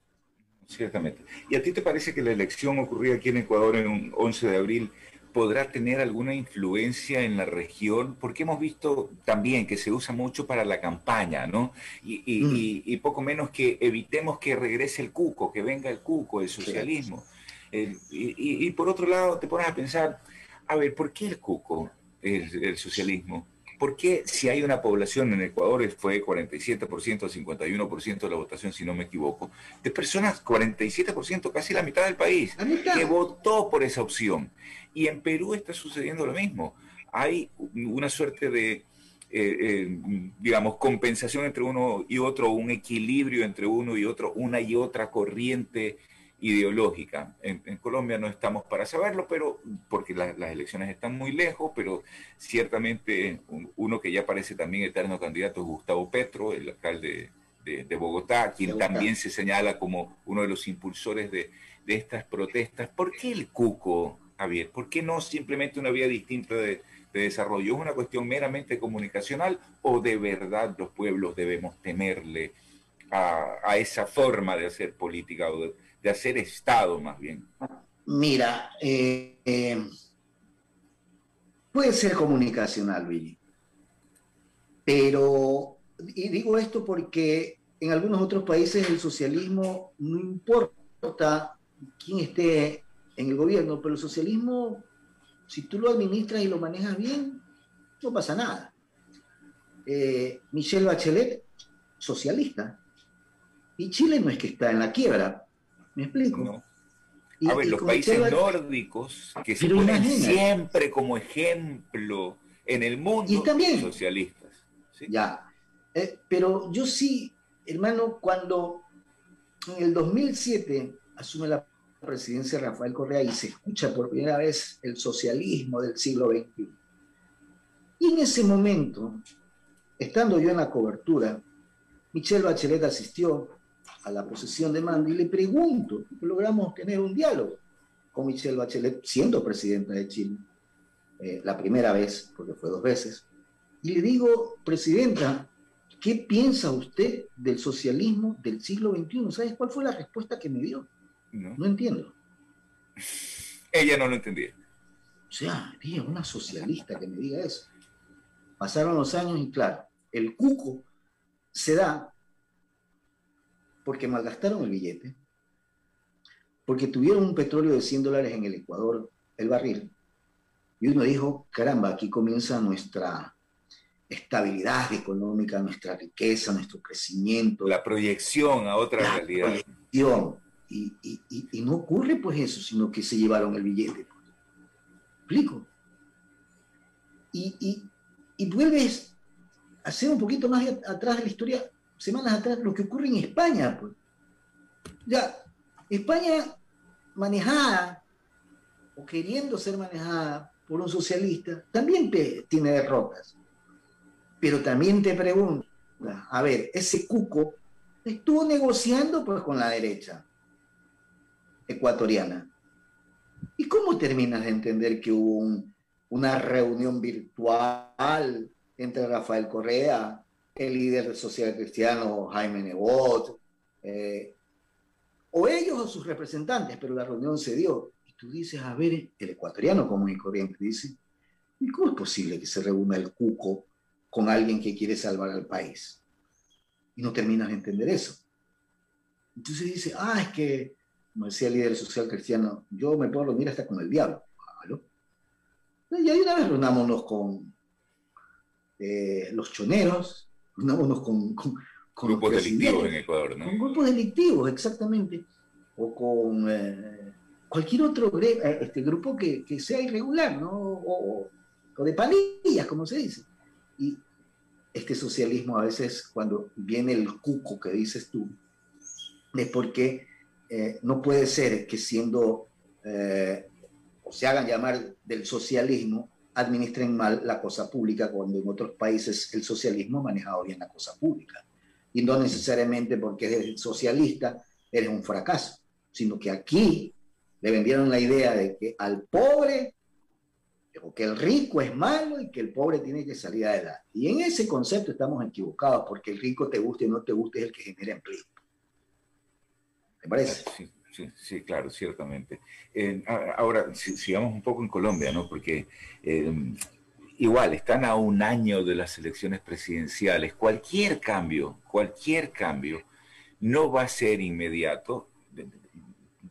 Ciertamente. ¿Y a ti te parece que la elección ocurrida aquí en Ecuador en un 11 de abril podrá tener alguna influencia en la región? Porque hemos visto también que se usa mucho para la campaña, ¿no? Y, y, mm. poco menos que evitemos que regrese el cuco, que venga el cuco, el socialismo. y, por otro lado, te pones a pensar, a ver, ¿por qué el cuco, el socialismo? ¿Por qué si hay una población en Ecuador, fue 47%, 51% de la votación, si no me equivoco, de personas, 47%, casi la mitad del país, que votó por esa opción? Y en Perú está sucediendo lo mismo. Hay una suerte de, eh, eh, digamos, compensación entre uno y otro, un equilibrio entre uno y otro, una y otra corriente ideológica. En, Colombia no estamos para saberlo, pero porque las elecciones están muy lejos, pero ciertamente uno que ya parece también eterno candidato es Gustavo Petro, el alcalde de, Bogotá, quien también se señala como uno de los impulsores de, estas protestas. ¿Por qué el cuco, Javier? ¿Por qué no simplemente una vía distinta de, desarrollo? ¿Es una cuestión meramente comunicacional o de verdad los pueblos debemos temerle a, a esa forma de hacer política o de, de hacer Estado más bien? Mira, eh, eh, puede ser comunicacional, Billy. Pero, y digo esto porque en algunos otros países el socialismo no importa quién esté en el gobierno, pero el socialismo, si tú lo administras y lo manejas bien, no pasa nada. Eh, Michelle Bachelet, socialista. Y Chile no es que está en la quiebra, ¿Me explico? a ver, los países nórdicos que se ponen siempre como ejemplo en el mundo y también, socialistas. Ya. Eh, pero yo sí, hermano, cuando en el 2007 asume la presidencia Rafael Correa y se escucha por primera vez el socialismo del siglo XXI. Y en ese momento, estando yo en la cobertura, Michelle Bachelet asistió, a la posesión de mando y le pregunto, logramos tener un diálogo con Michelle Bachelet, siendo presidenta de Chile, eh, la primera vez, porque fue dos veces, y le digo, presidenta, ¿qué piensa usted del socialismo del siglo XXI? ¿Sabes cuál fue la respuesta que me dio? No, no entiendo. Ella no lo entendía. O sea, una socialista que me diga eso. Pasaron los años y claro, el cuco se da porque malgastaron el billete, porque tuvieron un petróleo de 100 dólares en el Ecuador, el barril, y uno dijo, caramba, aquí comienza nuestra estabilidad económica, nuestra riqueza, nuestro crecimiento. La proyección a otra la realidad. Proyección. Y, y, no ocurre pues eso, sino que se llevaron el billete. ¿Explico? Y, y, vuelves a hacer un poquito más atrás de la historia semanas atrás lo que ocurre en España. Pues. Ya, España manejada o queriendo ser manejada por un socialista, también tiene derrotas. Pero también te pregunto, a ver, ese cuco estuvo negociando pues con la derecha ecuatoriana. ¿Y cómo terminas de entender que hubo una reunión virtual entre Rafael Correa, el líder social cristiano Jaime Nebot, eh, o ellos o sus representantes, pero la reunión se dio. Y tú dices, a ver, el ecuatoriano común y corriente dice, ¿y cómo es posible que se reúna el cuco con alguien que quiere salvar al país? Y no terminas de entender eso. Entonces dice, ah, es que, como decía el líder social cristiano, yo me puedo reunir hasta con el diablo. Y ahí una vez reunámonos con eh, los choneros, unámonos con, con, grupos delictivos en Ecuador, ¿no? Con grupos delictivos, exactamente. O con eh, cualquier otro eh, este grupo que, que, sea irregular, ¿no? O, o de panillas, como se dice. Y este socialismo a veces, cuando viene el cuco que dices tú, es porque eh, no puede ser que siendo, eh, o se hagan llamar del socialismo, administren mal la cosa pública, cuando en otros países el socialismo ha manejado bien la cosa pública. Y no necesariamente porque eres socialista eres un fracaso, sino que aquí le vendieron la idea de que al pobre, o que el rico es malo y que el pobre tiene que salir adelante. Y en ese concepto estamos equivocados, porque el rico te guste o no te guste es el que genera empleo. ¿Te parece? Sí, sí, sí claro, ciertamente. Eh, ahora, sigamos un poco en Colombia, ¿no? Porque eh, igual, están a un año de las elecciones presidenciales. Cualquier cambio, cualquier cambio, no va a ser inmediato,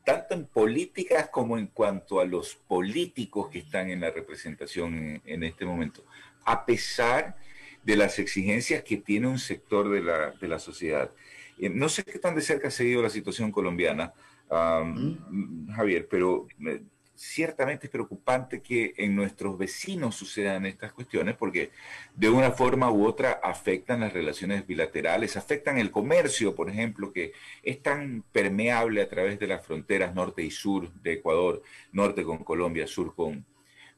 tanto en políticas como en cuanto a los políticos que están en la representación en, este momento, a pesar de las exigencias que tiene un sector de la, de la sociedad. Eh, no sé qué tan de cerca ha seguido la situación colombiana, Javier, pero eh, ciertamente es preocupante que en nuestros vecinos sucedan estas cuestiones porque de una forma u otra afectan las relaciones bilaterales, afectan el comercio, por ejemplo, que es tan permeable a través de las fronteras norte y sur de Ecuador, norte con Colombia, sur con,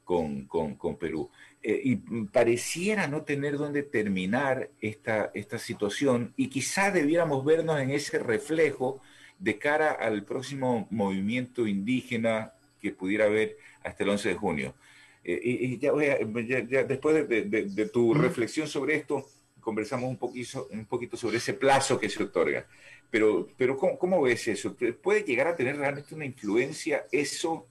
con, Perú. Eh, y pareciera no tener dónde terminar esta, esta situación y quizá debiéramos vernos en ese reflejo de cara al próximo movimiento indígena que pudiera haber hasta el 11 de junio. Eh, y, ya, después de, tu reflexión sobre esto, conversamos un poquito, un poquito sobre ese plazo que se otorga. Pero, pero ¿cómo, ves eso? ¿Puede llegar a tener realmente una influencia eso,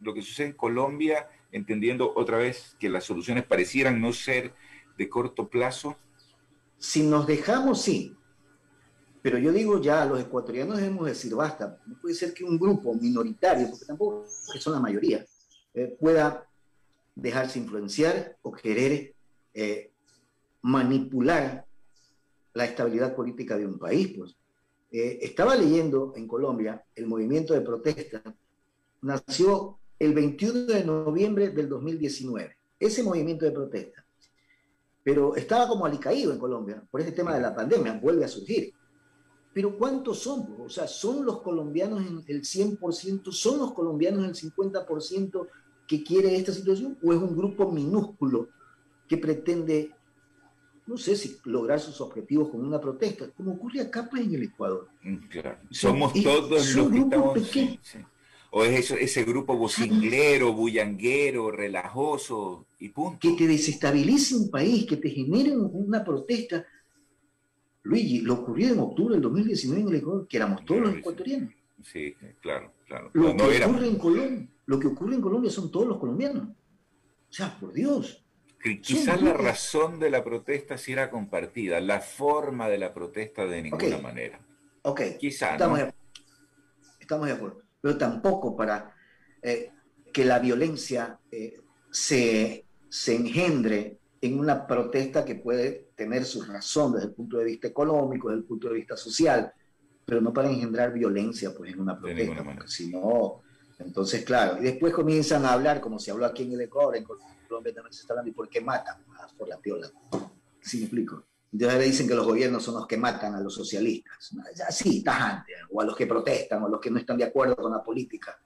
lo que sucede en Colombia, entendiendo otra vez que las soluciones parecieran no ser de corto plazo? Si nos dejamos, sí. Pero yo digo ya, los ecuatorianos debemos decir, basta, no puede ser que un grupo minoritario, porque tampoco que son la mayoría, eh, pueda dejarse influenciar o querer eh, manipular la estabilidad política de un país. Pues. Eh, estaba leyendo en Colombia el movimiento de protesta, nació el 21 de noviembre del 2019, ese movimiento de protesta. Pero estaba como alicaído en Colombia por este tema de la pandemia, vuelve a surgir. Pero ¿cuántos son? O sea, ¿son los colombianos en el 100%? ¿Son los colombianos el 50% que quiere esta situación? ¿O es un grupo minúsculo que pretende, no sé si lograr sus objetivos con una protesta, como ocurre acá pues en el Ecuador? Mm, claro. Somos todos los que estamos... O es eso, ese grupo vocinglero, bullanguero, relajoso y punto. Que te desestabilice un país, que te genere una protesta Luigi, lo ocurrió en octubre del 2019 en el Ecuador, que éramos todos los ecuatorianos. Sí, claro, claro. Lo, que ocurre en Colombia, lo que ocurre en Colombia son todos los colombianos. O sea, por Dios. Quizás la razón de la protesta sí era compartida, la forma de la protesta de ninguna manera. Ok, quizás. Estamos, de, estamos de acuerdo. Pero tampoco para eh, que la violencia eh, se, se engendre en una protesta que puede tener su razón desde el punto de vista económico, desde el punto de vista social, pero no para engendrar violencia pues, en una protesta, porque si no, entonces claro, y después comienzan a hablar como se habló aquí en el Ecuador, en Colombia también se está hablando, ¿y por qué matan? Ah, por la piola. ¿Sí me explico? Entonces le dicen que los gobiernos son los que matan a los socialistas. Así, tajante, o a los que protestan, o a los que no están de acuerdo con la política.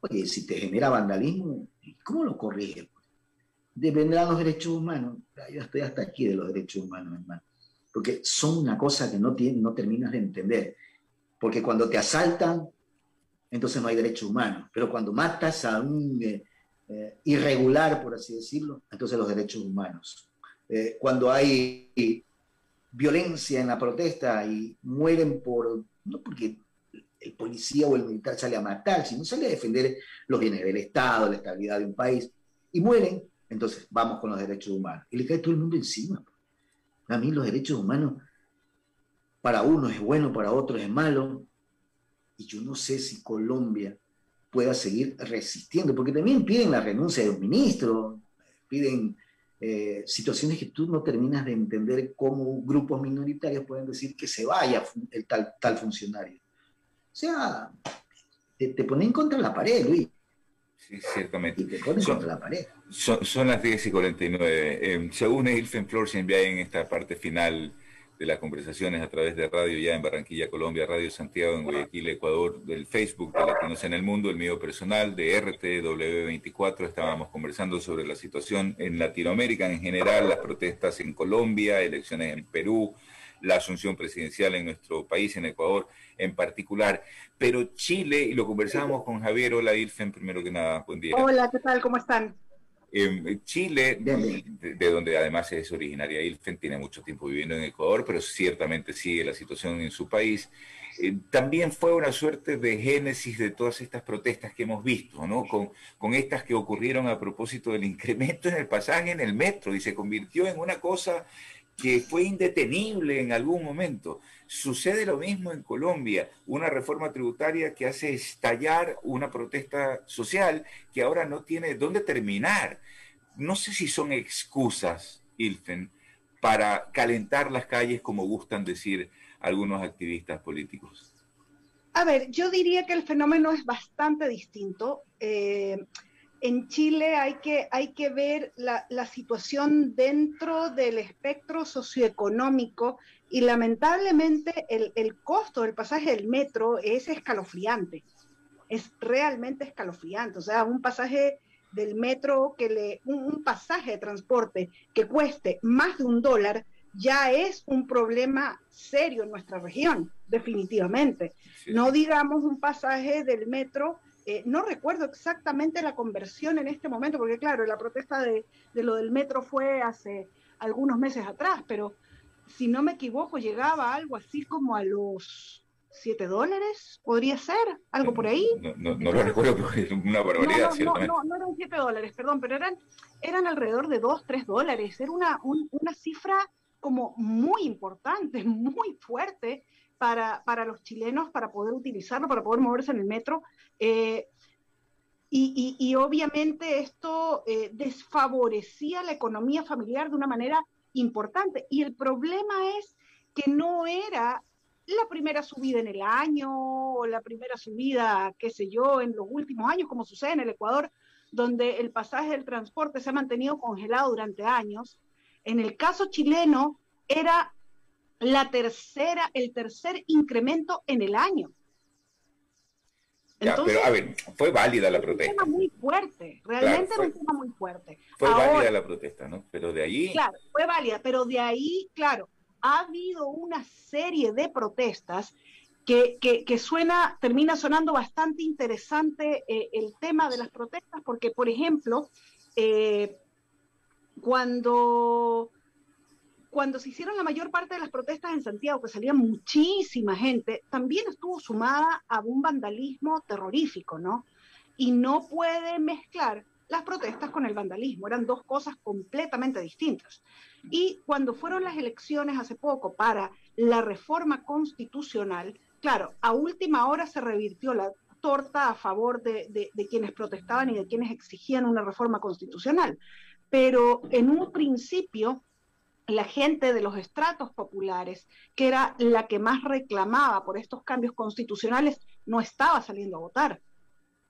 Oye, si te genera vandalismo, ¿cómo lo corriges? Dependerán los derechos humanos. Yo estoy hasta aquí de los derechos humanos, hermano. Porque son una cosa que no, no terminas de entender. Porque cuando te asaltan, entonces no hay derechos humanos. Pero cuando matas a un eh, eh, irregular, por así decirlo, entonces los derechos humanos. Eh, cuando hay violencia en la protesta y mueren por, no porque el policía o el militar sale a matar, sino sale a defender los bienes del Estado, la estabilidad de un país, y mueren, entonces, vamos con los derechos humanos. Y le cae todo el mundo encima. A mí los derechos humanos, para uno es bueno, para otro es malo. Y yo no sé si Colombia pueda seguir resistiendo, porque también piden la renuncia de un ministro, piden eh, situaciones que tú no terminas de entender cómo grupos minoritarios pueden decir que se vaya el tal, tal funcionario. O sea, te, te ponen contra la pared, Luis. Sí, ciertamente. Y te pones Son- contra la pared. Son, son las 10 y 49. Eh, se une Ilfen Flor ya en esta parte final de las conversaciones a través de radio ya en Barranquilla, Colombia, Radio Santiago en Guayaquil, Ecuador, del Facebook de Latinos en el Mundo, el mío personal, de RTW24. Estábamos conversando sobre la situación en Latinoamérica en general, las protestas en Colombia, elecciones en Perú, la asunción presidencial en nuestro país, en Ecuador en particular. Pero Chile, y lo conversábamos con Javier, hola Ilfen, primero que nada, buen día. Hola, ¿qué tal? ¿Cómo están? Eh, Chile, de, de donde además es originaria Ilfen, tiene mucho tiempo viviendo en Ecuador, pero ciertamente sigue la situación en su país. Eh, también fue una suerte de génesis de todas estas protestas que hemos visto, ¿no? Con, con estas que ocurrieron a propósito del incremento en el pasaje en el metro y se convirtió en una cosa que fue indetenible en algún momento. Sucede lo mismo en Colombia, una reforma tributaria que hace estallar una protesta social que ahora no tiene dónde terminar. No sé si son excusas, Ilfen, para calentar las calles, como gustan decir algunos activistas políticos. A ver, yo diría que el fenómeno es bastante distinto. Eh, en Chile hay que, hay que ver la, la, situación dentro del espectro socioeconómico y lamentablemente el, el, costo del pasaje del metro es escalofriante, es realmente escalofriante. O sea, un pasaje del metro que le, un, un pasaje de transporte que cueste más de un dólar ya es un problema serio en nuestra región, definitivamente. Sí. No digamos un pasaje del metro eh, no recuerdo exactamente la conversión en este momento, porque claro, la protesta de, de, lo del metro fue hace algunos meses atrás, pero si no me equivoco, llegaba algo así como a los 7 dólares, podría ser, algo por ahí. No, no, no lo recuerdo, porque es una barbaridad, no, ciertamente. No, no, eran 7 dólares, perdón, pero eran, eran alrededor de 2, 3 dólares. Era una, un, una cifra como muy importante, muy fuerte para, para los chilenos, para poder utilizarlo, para poder moverse en el metro. Eh, y, y, y, obviamente esto eh, desfavorecía la economía familiar de una manera importante. Y el problema es que no era la primera subida en el año o la primera subida, qué sé yo, en los últimos años, como sucede en el Ecuador, donde el pasaje del transporte se ha mantenido congelado durante años. En el caso chileno era la tercera, el tercer incremento en el año. Ya, Entonces, pero a ver, fue válida la protesta. Un tema muy fuerte, realmente claro, fue, era un tema muy fuerte. Fue Ahora, válida la protesta, ¿no? Pero de ahí. Claro, fue válida, pero de ahí, claro, ha habido una serie de protestas que, que, que suena, termina sonando bastante interesante eh, el tema de las protestas, porque, por ejemplo, eh, cuando cuando se hicieron la mayor parte de las protestas en Santiago, que salía muchísima gente, también estuvo sumada a un vandalismo terrorífico, ¿no? Y no puede mezclar las protestas con el vandalismo, eran dos cosas completamente distintas. Y cuando fueron las elecciones hace poco para la reforma constitucional, claro, a última hora se revirtió la torta a favor de, de, de quienes protestaban y de quienes exigían una reforma constitucional. Pero en un principio la gente de los estratos populares, que era la que más reclamaba por estos cambios constitucionales, no estaba saliendo a votar.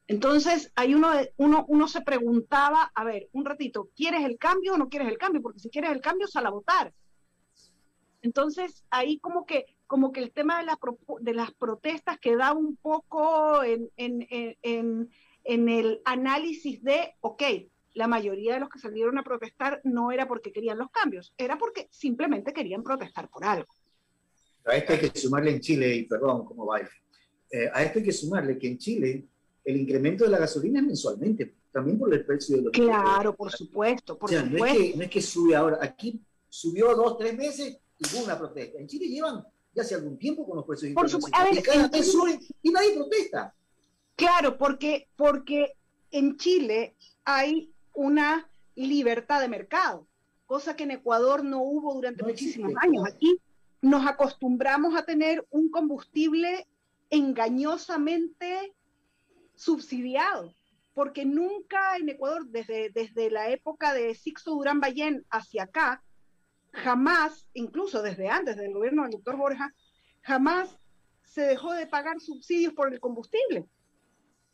Entonces, ahí uno, uno, uno se preguntaba, a ver, un ratito, ¿quieres el cambio o no quieres el cambio? Porque si quieres el cambio, sal a votar. Entonces, ahí como que, como que el tema de, la, de las protestas quedaba un poco en, en, en, el análisis de, ok, la mayoría de los que salieron a protestar no era porque querían los cambios, era porque simplemente querían protestar por algo. A esto hay que sumarle en Chile, y perdón, ¿cómo va? Eh, a esto hay que sumarle que en Chile el incremento de la gasolina es mensualmente, también por el precio de los... Claro, por supuesto, por o sea, supuesto. No es, que, no es que sube ahora, aquí subió dos, tres meses y hubo una protesta. En Chile llevan ya hace algún tiempo con los precios por supuesto, y cada vez suben y nadie protesta. Claro, porque, porque en Chile hay una libertad de mercado, cosa que en Ecuador no hubo durante no muchísimos existe, años. Aquí nos acostumbramos a tener un combustible engañosamente subsidiado, porque nunca en Ecuador, desde, desde la época de Sixto Durán Ballén hacia acá, jamás, incluso desde antes del gobierno del doctor Borja, jamás se dejó de pagar subsidios por el combustible.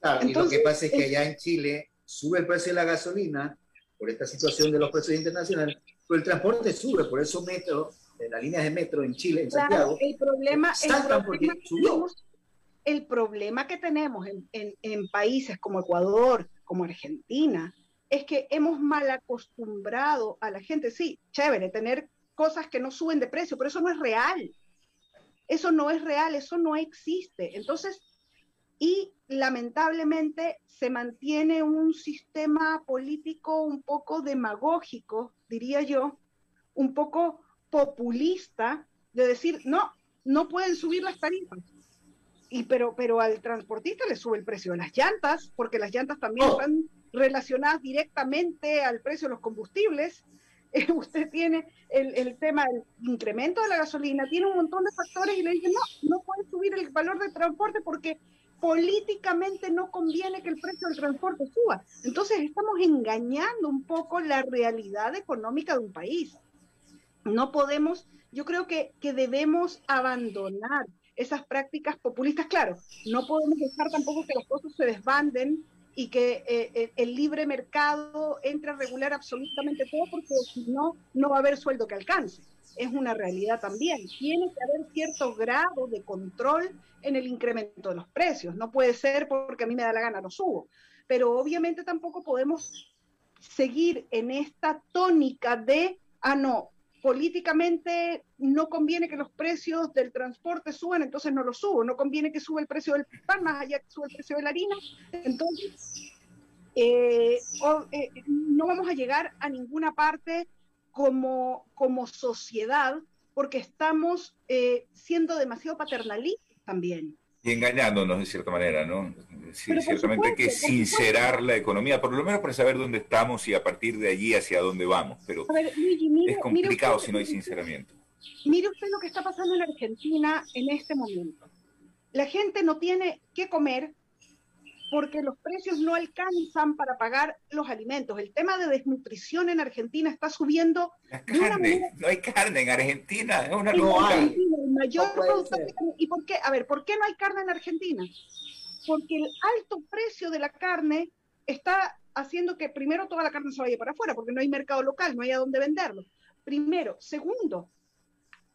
Claro, y lo que pasa es que allá en Chile sube el precio de la gasolina por esta situación de los precios internacionales, pero el transporte sube, por eso metro, las líneas de metro en Chile, en Claro, Santiago, el problema, el problema tenemos- el problema que tenemos en, en- en países como Ecuador, como Argentina, es que hemos mal acostumbrado a la gente, sí, chévere, tener cosas que no suben de precio, pero eso no es real. Eso no es real, eso no existe. Entonces, y lamentablemente se mantiene un sistema político un poco demagógico, diría yo, un poco populista, de decir, no, no pueden subir las tarifas. Y pero, pero al transportista le sube el precio de las llantas, porque las llantas también están relacionadas directamente al precio de los combustibles. Eh, usted tiene el, el tema del incremento de la gasolina, tiene un montón de factores y le dicen, no, no puede subir el valor del transporte porque políticamente no conviene que el precio del transporte suba. Entonces estamos engañando un poco la realidad económica de un país. No podemos, yo creo que, que debemos abandonar esas prácticas populistas. Claro, no podemos dejar tampoco que las cosas se desbanden y que eh, eh, el libre mercado entre a regular absolutamente todo porque si no, no va a haber sueldo que alcance. Es una realidad también. Tiene que haber cierto grado de control en el incremento de los precios. No puede ser porque a mí me da la gana, lo subo. Pero obviamente tampoco podemos seguir en esta tónica de, ah, no, políticamente no conviene que los precios del transporte suban, entonces no los subo. No conviene que suba el precio del pan, más allá que suba el precio de la harina. Entonces, eh, eh, no vamos a llegar a ninguna parte como, como sociedad porque estamos eh, siendo demasiado paternalistas también. Y engañándonos de cierta manera, ¿no? Sí, ciertamente hay que sincerar la economía, por lo menos para saber dónde estamos y a partir de allí hacia dónde vamos. Pero ver, Luigi, mire- es complicado usted- si no hay sinceramiento. Mire usted lo que está pasando en Argentina en este momento. La gente no tiene qué comer porque los precios no alcanzan para pagar los alimentos. El tema de desnutrición en Argentina está subiendo de una manera Carne, no hay carne en Argentina, es una locura. El mayor No. ¿Y por qué? A ver, ¿por qué no hay carne en Argentina? Porque el alto precio de la carne está haciendo que primero toda la carne se vaya para afuera, porque no hay mercado local, no hay a dónde venderlo. Primero. Segundo,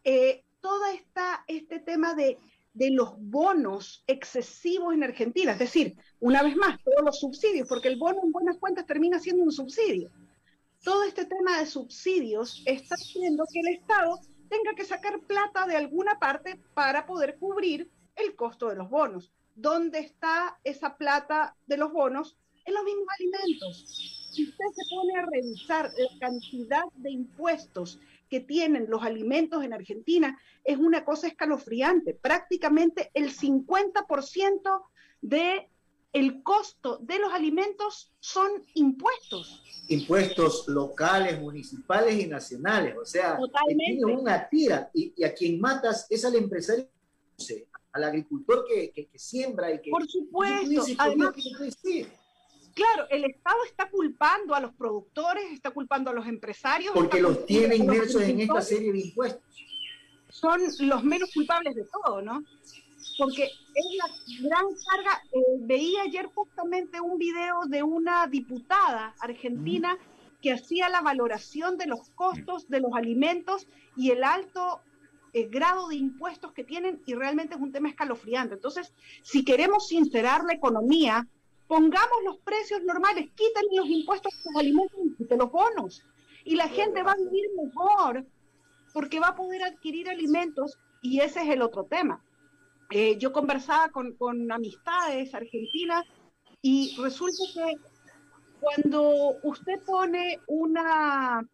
eh, todo esta, este tema de, de los bonos excesivos en Argentina, es decir, una vez más, todos los subsidios, porque el bono en buenas cuentas termina siendo un subsidio todo este tema de subsidios está haciendo que el Estado tenga que sacar plata de alguna parte para poder cubrir el costo de los bonos. ¿Dónde está esa plata de los bonos? En los mismos alimentos. Si usted se pone a revisar la cantidad de impuestos que tienen los alimentos en Argentina, es una cosa escalofriante. Prácticamente el 50% de el costo de los alimentos son impuestos. impuestos locales, municipales y nacionales. O sea, tiene una tira y, y a quien matas es al empresario, al agricultor que, que- que siembra y que... Por supuesto. Además, claro, el Estado está culpando a los productores, está culpando a los empresarios. Porque los tiene inmersos en esta serie de impuestos. Son los menos culpables de todo, ¿no? Porque es la gran carga. eh, veía ayer justamente un video de una diputada argentina que hacía la valoración de los costos de los alimentos y el alto eh, grado de impuestos que tienen y realmente es un tema escalofriante. Entonces, si queremos sincerar la economía, pongamos los precios normales, quítenle los impuestos a los alimentos y quiten los bonos. Y la gente va a vivir mejor porque va a poder adquirir alimentos y ese es el otro tema. Eh, yo conversaba con, con amistades argentinas y resulta que cuando usted pone una,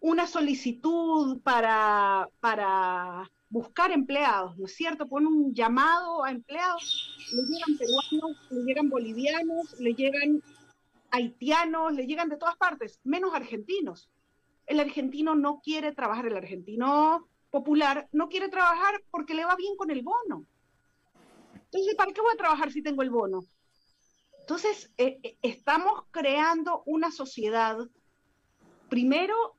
una solicitud para, para buscar empleados, ¿no es cierto? Pone un llamado a empleados, le llegan peruanos, le llegan bolivianos, le llegan haitianos, le llegan de todas partes, menos argentinos. El argentino no quiere trabajar, el argentino popular no quiere trabajar porque le va bien con el bono. Entonces, ¿para qué voy a trabajar si tengo el bono? Entonces, eh, eh, estamos creando una sociedad, primero,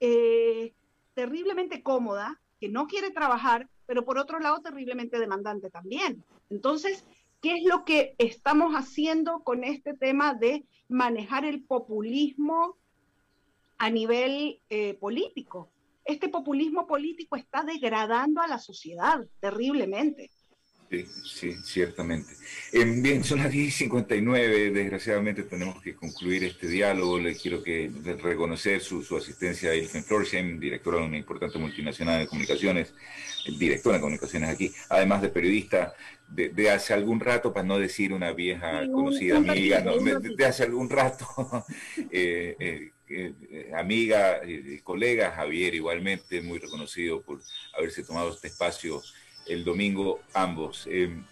eh, terriblemente cómoda, que no quiere trabajar, pero por otro lado, terriblemente demandante también. Entonces, ¿Qué es lo que estamos haciendo con este tema de manejar el populismo a nivel eh, político? Este populismo político está degradando a la sociedad terriblemente. Sí, sí, ciertamente. Eh, bien, son las 10.59, desgraciadamente tenemos que concluir este diálogo. Le quiero que reconocer su, asistencia a Ilfen Florsheim, directora de una importante multinacional de comunicaciones, directora de comunicaciones aquí, además de periodista de, hace algún rato, para no decir una vieja conocida amiga, de, hace algún rato, eh, eh, amiga y colega, Javier igualmente, muy reconocido por haberse tomado este espacio el domingo ambos. Em,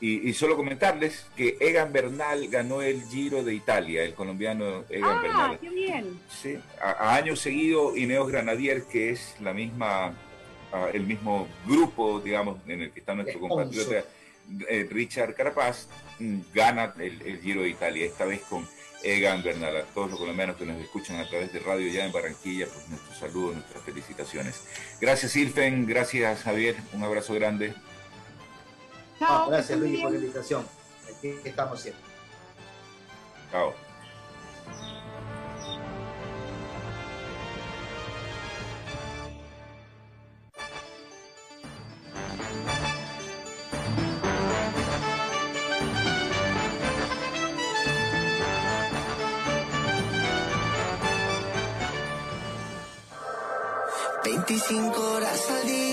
y, solo comentarles que Egan Bernal ganó el Giro de Italia, el colombiano Egan ah, Bernal. qué bien! Sí, a, año seguido Ineos Granadier, que es la misma, el mismo grupo, digamos, en el que está nuestro compatriota eh, Richard Carapaz, mm, gana el, el Giro de Italia, esta vez con Egan Bernal, a todos los colombianos que nos escuchan a través de radio ya en Barranquilla, pues nuestros saludos, nuestras felicitaciones. Gracias Ilfen, gracias Javier, un abrazo grande. Chao. gracias Luis por la invitación. Aquí estamos siempre. Chao. 25 horas al día,